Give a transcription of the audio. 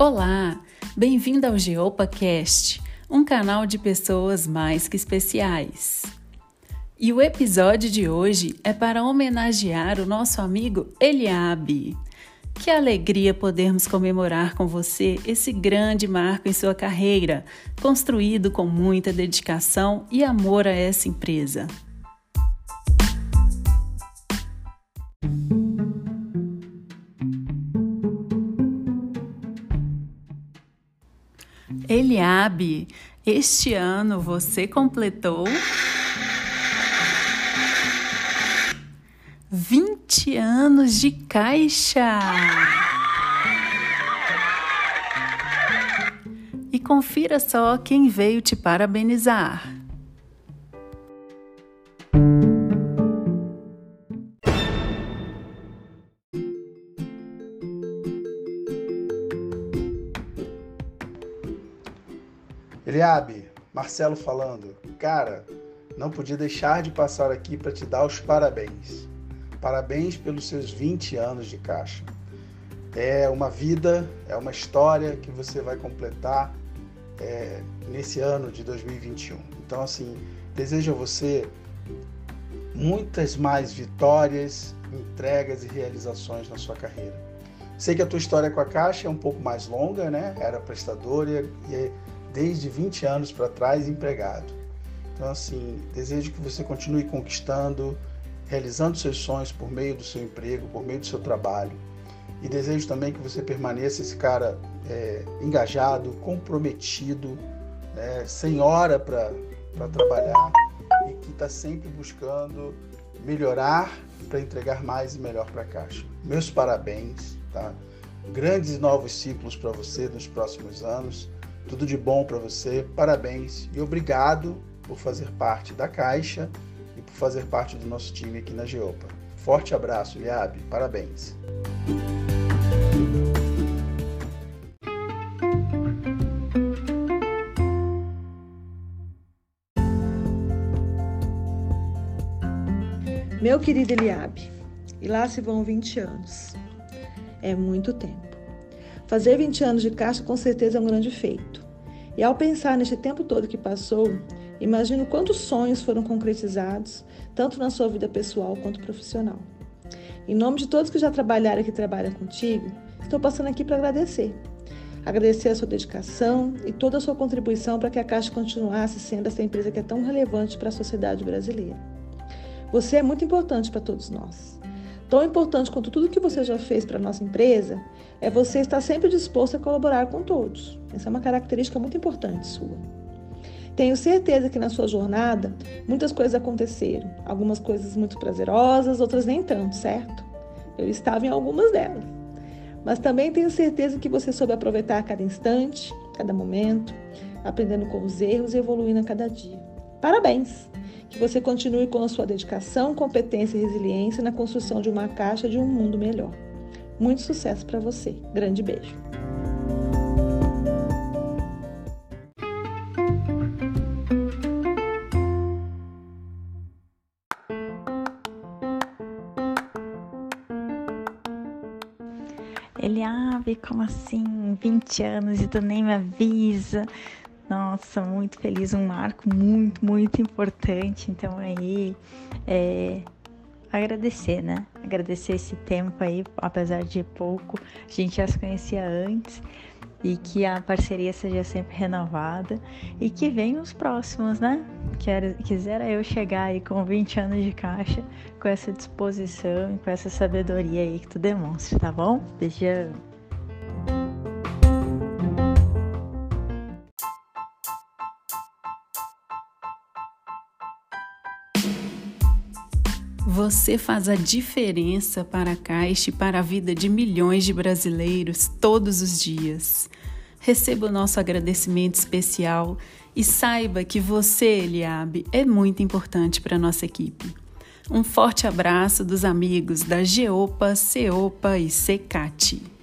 Olá, bem-vindo ao GeopaCast, um canal de pessoas mais que especiais. E o episódio de hoje é para homenagear o nosso amigo Eliabe. Que alegria podermos comemorar com você esse grande marco em sua carreira, construído com muita dedicação e amor a essa empresa. Eliabe, este ano você completou 20 anos de caixa. E confira só quem veio te parabenizar. Eliabe, Marcelo falando. Cara, não podia deixar de passar aqui para te dar os parabéns. Parabéns pelos seus 20 anos de caixa. É uma vida, é uma história que você vai completar é, nesse ano de 2021. Então, assim, desejo a você muitas mais vitórias, entregas e realizações na sua carreira. Sei que a tua história com a Caixa é um pouco mais longa, né? Era prestadora e desde 20 anos para trás empregado. Então, assim, desejo que você continue conquistando, realizando seus sonhos por meio do seu emprego, por meio do seu trabalho. E desejo também que você permaneça esse cara é, engajado, comprometido, é, sem hora para trabalhar e que está sempre buscando melhorar para entregar mais e melhor para a Caixa. Meus parabéns, tá? Grandes novos ciclos para você nos próximos anos tudo de bom para você, parabéns e obrigado por fazer parte da Caixa e por fazer parte do nosso time aqui na Geopa. Forte abraço, Liab, parabéns. Meu querido Eliabe, e lá se vão 20 anos. É muito tempo. Fazer 20 anos de caixa com certeza é um grande feito. E ao pensar neste tempo todo que passou, imagino quantos sonhos foram concretizados, tanto na sua vida pessoal quanto profissional. Em nome de todos que já trabalharam e que trabalham contigo, estou passando aqui para agradecer. Agradecer a sua dedicação e toda a sua contribuição para que a Caixa continuasse sendo essa empresa que é tão relevante para a sociedade brasileira. Você é muito importante para todos nós. Tão importante quanto tudo que você já fez para a nossa empresa é você estar sempre disposto a colaborar com todos. Essa é uma característica muito importante sua. Tenho certeza que na sua jornada muitas coisas aconteceram, algumas coisas muito prazerosas, outras nem tanto, certo? Eu estava em algumas delas. Mas também tenho certeza que você soube aproveitar cada instante, cada momento, aprendendo com os erros e evoluindo a cada dia. Parabéns! Que você continue com a sua dedicação, competência e resiliência na construção de uma caixa de um mundo melhor. Muito sucesso para você. Grande beijo. Eliabe, como assim? 20 anos e tu nem me avisa. Nossa, muito feliz, um marco muito, muito importante. Então aí, é, agradecer, né? Agradecer esse tempo aí, apesar de pouco, a gente já se conhecia antes e que a parceria seja sempre renovada e que venham os próximos, né? Quero, quisera eu chegar aí com 20 anos de caixa, com essa disposição e com essa sabedoria aí que tu demonstra, tá bom? Beijão! Você faz a diferença para a Caixa e para a vida de milhões de brasileiros todos os dias. Receba o nosso agradecimento especial e saiba que você, Eliabe, é muito importante para a nossa equipe. Um forte abraço dos amigos da Geopa, Ceopa e Secate.